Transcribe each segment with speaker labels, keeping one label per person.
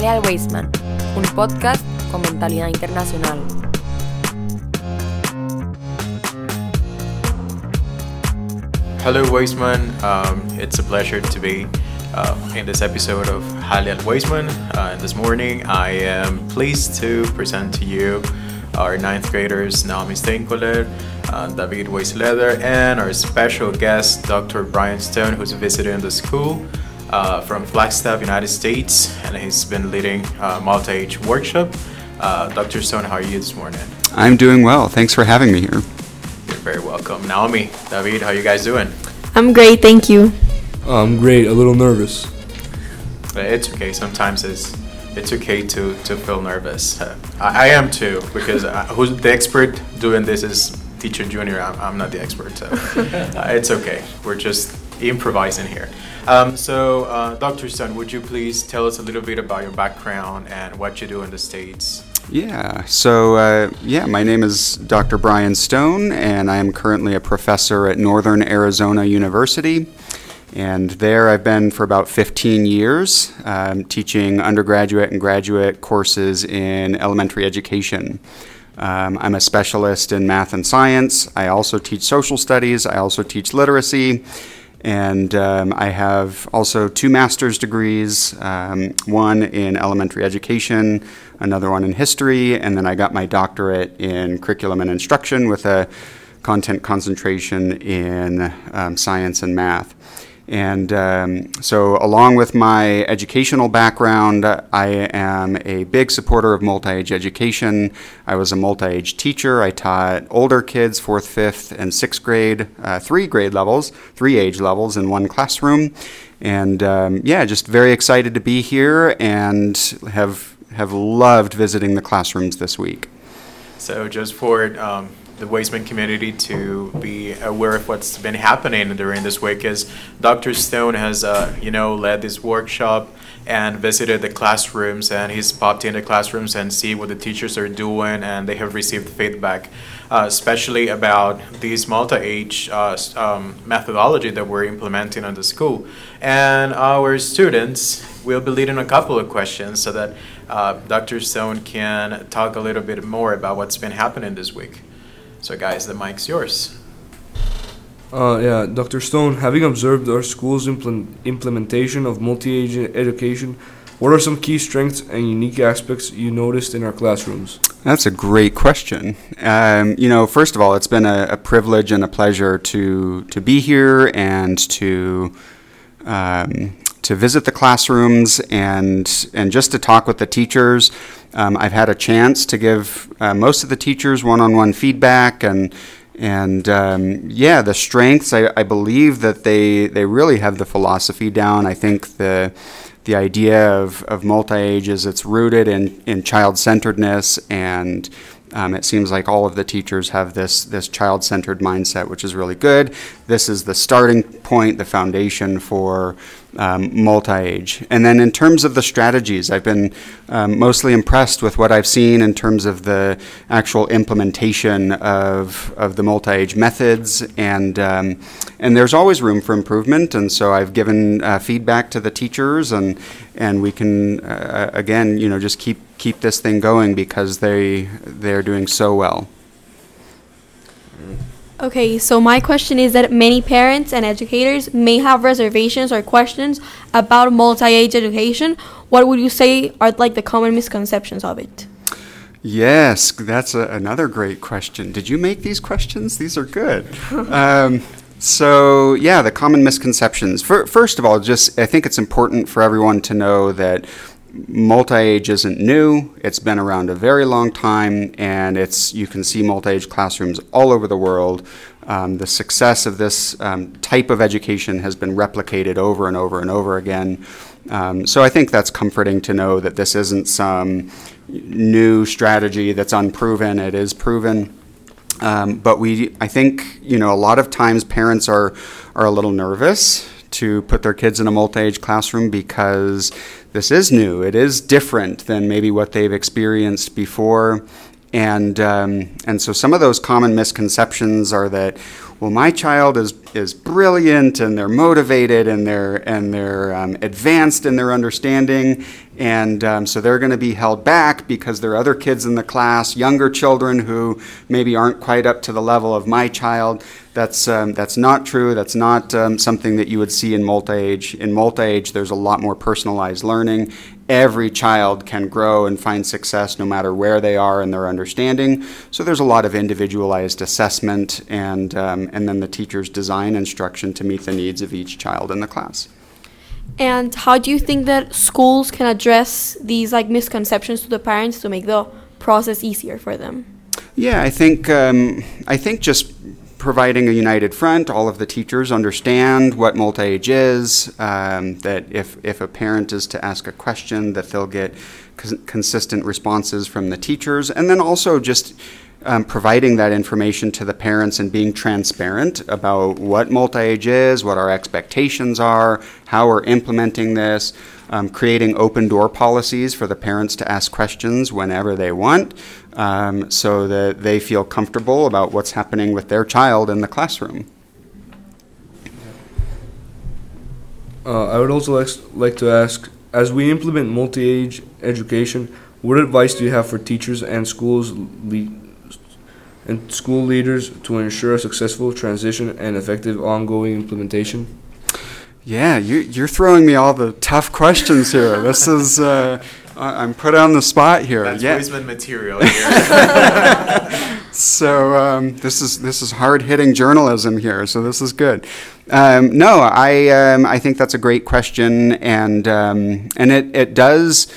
Speaker 1: Weisman, un podcast con mentalidad internacional.
Speaker 2: Hello, Weisman. Um, it's a pleasure to be uh, in this episode of Halial Weisman. Uh, this morning, I am pleased to present to you our ninth graders, Naomi Steinkoller, uh, David Weisleder, and our special guest, Dr. Bryan Stone, who's visiting the school uh, from Flagstaff, United States, and he's been leading a multi-age workshop. Uh, Dr. Stone, how are you this morning?
Speaker 3: I'm doing well. Thanks for having me here.
Speaker 2: You're very welcome. Naomi, David, how are you guys doing?
Speaker 4: I'm great, thank you.
Speaker 5: I'm great, a little nervous.
Speaker 2: It's okay. Sometimes it's it's okay to, to feel nervous. Uh, I, I am too because uh, who's the expert doing this is teacher junior. I'm, I'm not the expert, so uh, it's okay. We're just improvising here. Um, so, uh, Dr. Stone, would you please tell us a little bit about your background and what you do in the States?
Speaker 3: Yeah, so uh, yeah, my name is Dr. Bryan Stone, and I am currently a professor at Northern Arizona University. And there I've been for about 15 years, um, teaching undergraduate and graduate courses in elementary education. Um, I'm a specialist in math and science. I also teach social studies. I also teach literacy. And um, I have also two master's degrees um, one in elementary education, another one in history, and then I got my doctorate in curriculum and instruction with a content concentration in um, science and math. And um, so, along with my educational background, I am a big supporter of multi age education. I was a multi age teacher. I taught older kids, fourth, fifth, and sixth grade, uh, three grade levels, three age levels in one classroom. And um, yeah, just very excited to be here and have, have loved visiting the classrooms this week.
Speaker 2: So, just Ford, um, the Weisman community to be aware of what's been happening during this week is Dr. Stone has, uh, you know, led this workshop and visited the classrooms and he's popped in the classrooms and see what the teachers are doing and they have received feedback, uh, especially about this multi-age uh, um, methodology that we're implementing in the school. And our students will be leading a couple of questions so that uh, Dr. Stone can talk a little bit more about what's been happening this week. So, guys, the mic's yours.
Speaker 5: Uh, yeah, Dr. Stone, having observed our school's impl- implementation of multi age education, what are some key strengths and unique aspects you noticed in our classrooms?
Speaker 3: That's a great question. Um, you know, first of all, it's been a, a, privilege and a pleasure to to be here and to um, to visit the classrooms and and just to talk with the teachers. Um, I've had a chance to give uh, most of the teachers one-on-one feedback and and um, yeah, the strengths. I, I, believe that they they really have the philosophy down. I think the the idea of, of multi-age is it's rooted in, in child-centeredness and um, it seems like all of the teachers have this this child-centered mindset, which is really good. This is the starting point, the foundation for um, multi-age. And then in terms of the strategies, I've been um, mostly impressed with what I've seen in terms of the actual implementation of of the multi-age methods, and um, and there's always room for improvement. And so I've given uh, feedback to the teachers, and and we can uh, again, you know, just keep keep this thing going because they they're doing so well.
Speaker 4: Okay, so my question is that many parents and educators may have reservations or questions about multi-age education. What would you say are like the common misconceptions of it?
Speaker 3: Yes, that's a, another great question. Did you make these questions? These are good. um, so, yeah, the common misconceptions. For, first of all, just I think it's important for everyone to know that multi-age isn't new. It's been around a very long time and it's you can see multi-age classrooms all over the world. Um, the success of this um, type of education has been replicated over and over and over again. Um, so i think that's comforting to know that this isn't some new strategy that's unproven. It is proven. Um, but we i think you know a lot of times parents are are a little nervous to put their kids in a multi-age classroom because this is new. It is different than maybe what they've experienced before. And, um, and so some of those common misconceptions are that well, my child is is brilliant and they're motivated and they're and they're um, advanced in their understanding, and um, so they're going to be held back because there are other kids in the class, younger children who maybe aren't quite up to the level of my child. That's um, that's not true. That's not um, something that you would see in multi-age. In multi-age, there's a lot more personalized learning. Every child can grow and find success no matter where they are in their understanding. So there's a lot of individualized assessment, and um, and then the teachers design instruction to meet the needs of each child in the class.
Speaker 4: And how do you think that schools can address these like misconceptions to the parents to make the process easier for them?
Speaker 3: Yeah, I think um, I think just providing a united front, all of the teachers understand what multi-age is. Um, that if if a parent is to ask a question, that they'll get cons- consistent responses from the teachers, and then also just um, providing that information to the parents and being transparent about what multi-age is, what our expectations are, how we're implementing this, um, creating open door policies for the parents to ask questions whenever they want, um, so that they feel comfortable about what's happening with their child in the classroom.
Speaker 5: Uh, I would also like, to ask, as we implement multi-age education, what advice do you have for teachers and schools le- and school leaders to ensure a successful transition and effective ongoing implementation?
Speaker 3: Yeah, you, you're throwing me all the tough questions here. This is, uh, I- I'm put on the spot here.
Speaker 2: That's
Speaker 3: yeah.
Speaker 2: Weisman material here.
Speaker 3: So um, this is this is hard hitting journalism here. So this is good. Um, no, I um, I think that's a great question, and um, and it it does,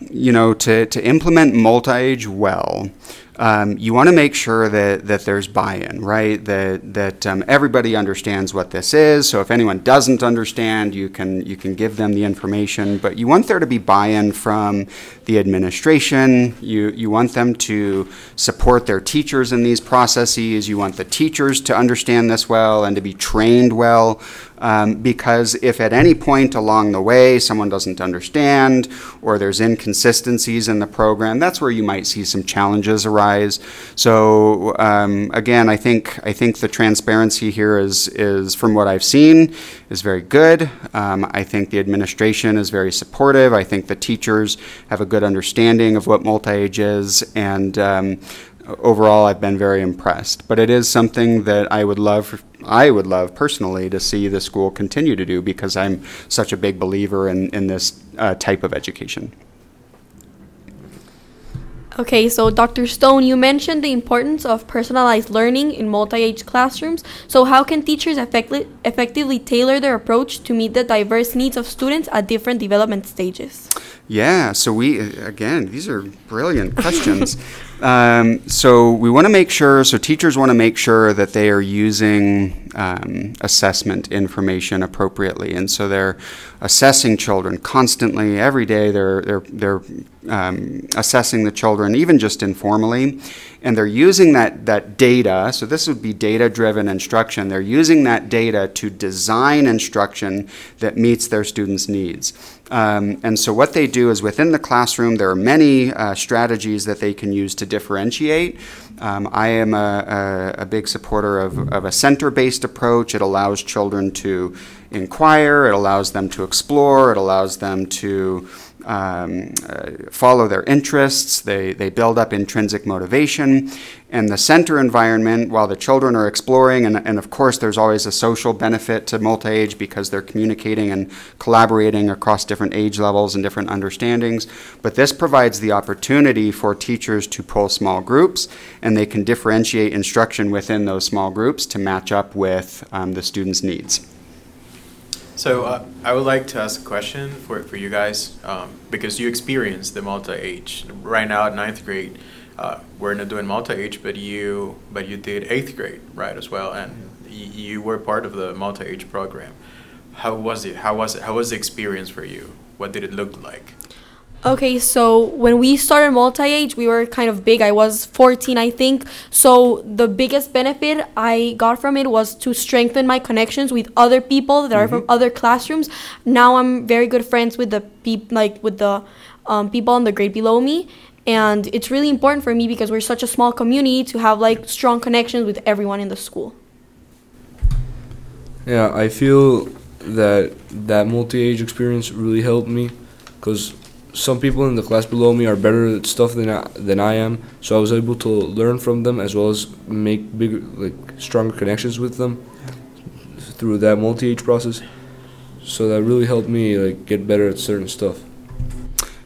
Speaker 3: you know, to to implement multi age well. Um, you want to make sure that, that there's buy-in, right? That that um, everybody understands what this is. So if anyone doesn't understand, you can you can give them the information. But you want there to be buy-in from the administration. You you want them to support their teachers in these processes. You want the teachers to understand this well and to be trained well. Um, because if at any point along the way someone doesn't understand or there's inconsistencies in the program, that's where you might see some challenges arise. So um, again, I think I think the transparency here is is from what I've seen is very good. Um, I think the administration is very supportive. I think the teachers have a good understanding of what multi-age is, and um, overall, I've been very impressed. But it is something that I would love, I would love personally to see the school continue to do because I'm such a big believer in, in this uh, type of education.
Speaker 4: Okay, so Dr. Stone, you mentioned the importance of personalized learning in multi-age classrooms. So how can teachers effectively tailor their approach to meet the diverse needs of students at different development stages?
Speaker 3: Yeah, so we, again, these are brilliant questions. um, so we want to make sure, so teachers want to make sure that they are using um, assessment information appropriately. And so they're assessing children constantly, every day, they're, they're, they're um, assessing the children, even just informally. And they're using that, that data, so this would be data driven instruction. They're using that data to design instruction that meets their students' needs. Um, and so, what they do is within the classroom, there are many uh, strategies that they can use to differentiate. Um, I am a, a, a, big supporter of, of a center based approach. It allows children to inquire, it allows them to explore, it allows them to um, uh, follow their interests, they, they build up intrinsic motivation. And the center environment, while the children are exploring, and, and of course there's always a social benefit to multi age because they're communicating and collaborating across different age levels and different understandings, but this provides the opportunity for teachers to pull small groups and they can differentiate instruction within those small groups to match up with um, the students' needs.
Speaker 2: So uh, I would like to ask a question for, for you guys um, because you experienced the multi-age right now at ninth grade. Uh, we're not doing multi-age, but you but you did eighth grade right as well, and y- you were part of the multi-age program. How was it? How was it? How was the experience for you? What did it look like?
Speaker 4: Okay, so when we started multi-age, we were kind of big. I was 14, I think. So the biggest benefit I got from it was to strengthen my connections with other people that are from other classrooms. Now I'm very good friends with the peop- like with the um, people on the grade below me, and it's really important for me because we're such a small community to have like strong connections with everyone in the school.
Speaker 5: Yeah, I feel that that multi-age experience really helped me because some people in the class below me are better at stuff than I, than I am. So I was able to learn from them as well as make bigger, like stronger connections with them through that multi-age process. So that really helped me like get better at certain stuff.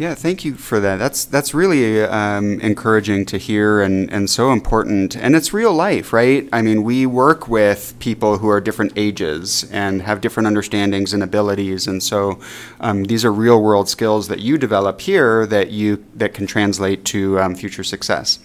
Speaker 3: Yeah, thank you for that. That's that's really um, encouraging to hear and, and so important. And it's real life, right? I mean, we work with people who are different ages and have different understandings and abilities, and so um, these are real world skills that you develop here that you that can translate to um, future success.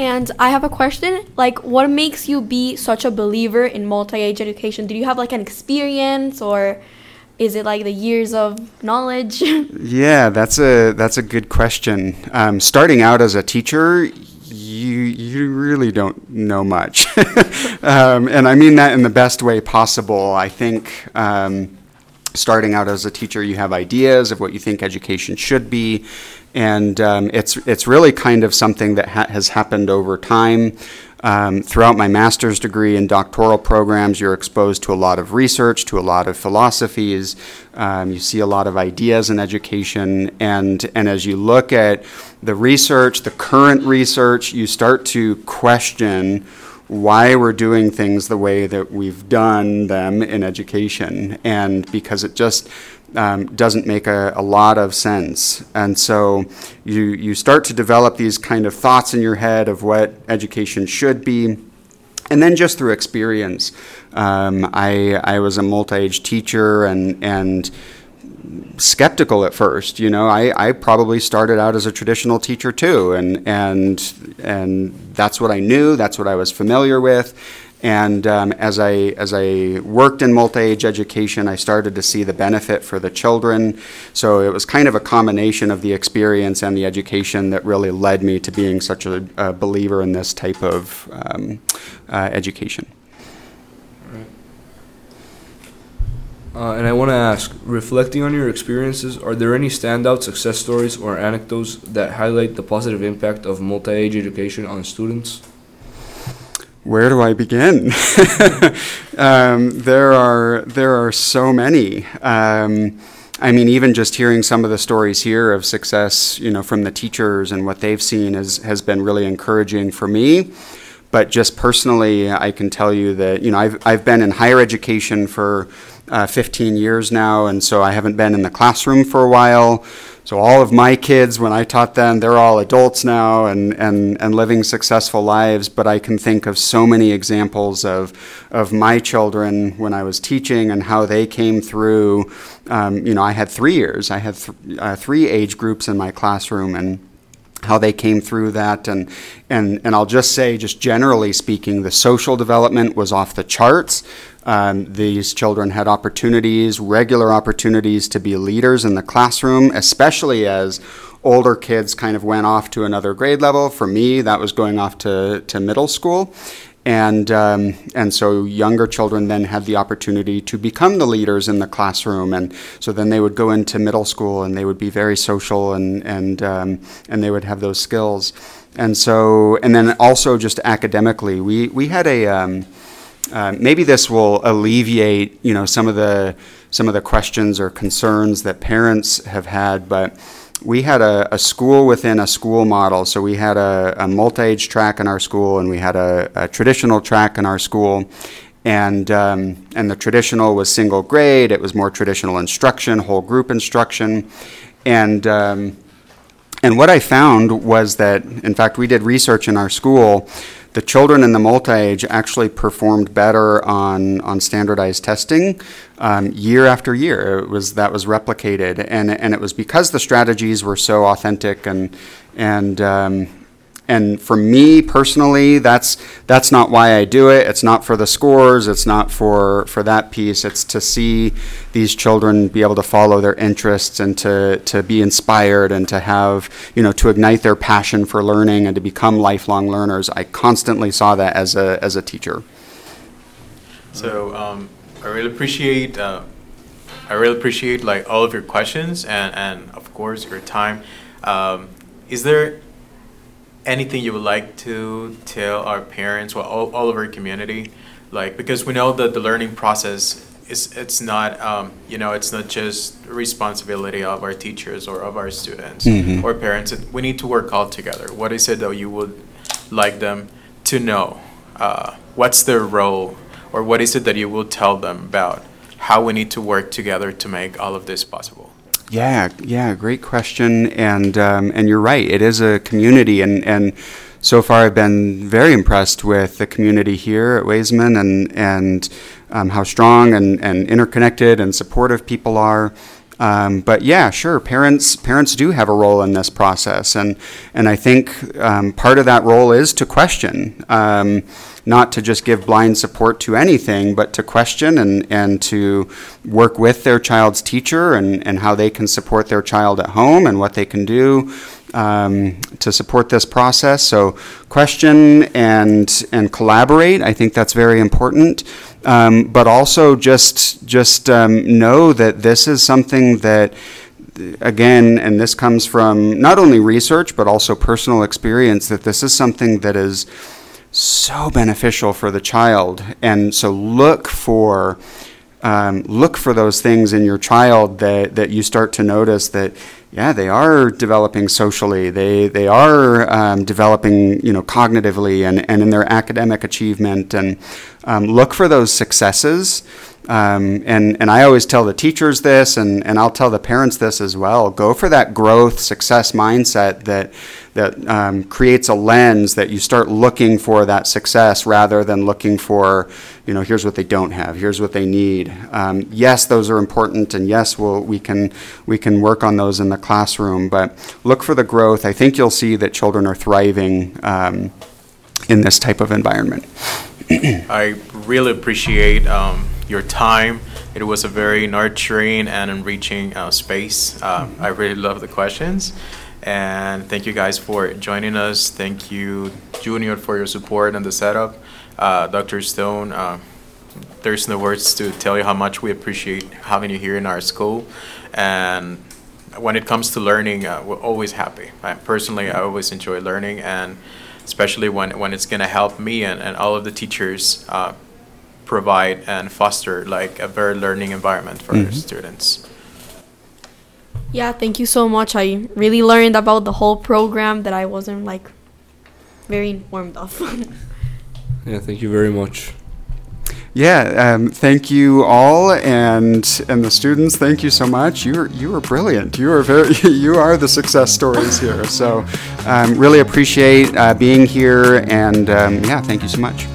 Speaker 4: And I have a question. Like, what makes you be such a believer in multi-age education? Do you have like an experience, or is it like the years of knowledge?
Speaker 3: Yeah, that's a that's a good question. Um, starting out as a teacher, you you really don't know much, um, and I mean that in the best way possible. I think. Um, starting out as a teacher, you have ideas of what you think education should be, and um, it's it's really kind of something that ha- has happened over time. Um, throughout my master's degree and doctoral programs, you're exposed to a lot of research, to a lot of philosophies. Um, you see a lot of ideas in education, and and as you look at the research, the current research, you start to question why we're doing things the way that we've done them in education, and because it just um, doesn't make a, a, lot of sense. And so you, you start to develop these kind of thoughts in your head of what education should be. And then just through experience, um, I, I was a multi-age teacher and, and skeptical at first. You know, I, I probably started out as a traditional teacher too, and and and that's what I knew. That's what I was familiar with. And um, as I as I worked in multi-age education, I started to see the benefit for the children. So it was kind of a combination of the experience and the education that really led me to being such a, a believer in this type of um, uh, education.
Speaker 5: Uh, and I want to ask, reflecting on your experiences, are there any standout success stories or anecdotes that highlight the positive impact of multi-age education on students?
Speaker 3: Where do I begin? um, there are there are so many. Um, I mean, even just hearing some of the stories here of success, you know, from the teachers and what they've seen has has been really encouraging for me. But just personally, I can tell you that you know I've I've been in higher education for uh, 15 years now, and so I haven't been in the classroom for a while. So all of my kids, when I taught them, they're all adults now and, and, and living successful lives. But I can think of so many examples of, of my children when I was teaching and how they came through. Um, you know, I had three years. I had th- uh, three age groups in my classroom, and how they came through that and and and I'll just say just generally speaking the social development was off the charts um, these children had opportunities regular opportunities to be leaders in the classroom especially as older kids kind of went off to another grade level. For me that was going off to, to middle school. And um, and so younger children then had the opportunity to become the leaders in the classroom, and so then they would go into middle school and they would be very social and and um, and they would have those skills, and so and then also just academically, we we had a um, uh, maybe this will alleviate you know some of the some of the questions or concerns that parents have had, but we had a, a, school within a school model. So we had a, a multi-age track in our school, and we had a, a traditional track in our school. And um, and the traditional was single grade. It was more traditional instruction, whole group instruction, and um, and what I found was that, in fact, we did research in our school the children in the multi-age actually performed better on, on standardized testing um, year after year. It was that was replicated, and and it was because the strategies were so authentic and and um, and for me personally, that's that's not why I do it. It's not for the scores. It's not for for that piece. It's to see these children be able to follow their interests and to to be inspired and to have you know to ignite their passion for learning and to become lifelong learners. I constantly saw that as a as a teacher.
Speaker 2: So um, I really appreciate. Uh, I really appreciate like all of your questions and, and of course your time. Um, is there anything you would like to tell our parents, well, all, all of our community, like because we know that the learning process is it's not um, you know it's not just responsibility of our teachers or of our students
Speaker 3: Mhm.
Speaker 2: or parents. We need to work all together. What is it that you would like them to know? Uh, what's their role, or what is it that you will tell them about how we need to work together to make all of this possible?
Speaker 3: Yeah, yeah, great question, and um, and you're right. It is a community, and and so far I've been very impressed with the community here at Weisman, and and um, how strong and, and interconnected and supportive people are. Um, but yeah, sure, parents parents do have a role in this process, and and I think um, part of that role is to question, um, not to just give blind support to anything, but to question and and to work with their child's teacher and and how they can support their child at home and what they can do um, to support this process. So question and and collaborate. I think that's very important. Um, but also just just um, know that this is something that again, and this comes from not only research but also personal experience, that this is something that is so beneficial for the child. And so look for um, look for those things in your child that, that you start to notice that yeah they are developing socially. They they are um, developing you know cognitively and, and in their academic achievement. And um, look for those successes. Um, and, and I always tell the teachers this, and, and I'll tell the parents this as well. Go for that growth, success mindset that, that um, creates a lens that you start looking for that success rather than looking for, you know, here's what they don't have, here's what they need. Um, yes, those are important, and yes, we'll, we, can, we can work on those in the classroom, but look for the growth. I think you'll see that children are thriving um, in this type of environment.
Speaker 2: I really appreciate um, your time. It was a very nurturing and enriching uh, space. Uh, I really love the questions. And thank you guys for joining us. Thank you, Junior, for your support and the setup. Uh, Dr. Stone, uh, there's no words to tell you how much we appreciate having you here in our school. And when it comes to learning, uh, we're always happy. I, personally, I always enjoy learning, and especially when, when it's going to help me and, and all of the teachers uh, provide and foster like a very learning environment for our
Speaker 3: Mhm.
Speaker 2: students.
Speaker 4: Yeah, thank you so much. I really learned about the whole program that I wasn't like very informed of.
Speaker 5: Yeah, thank you very much.
Speaker 3: Yeah, um, thank you all, and and the students. Thank you so much. You are you are brilliant. You are very you are the success stories here. So, um, really appreciate uh, being here, and um, yeah, thank you so much.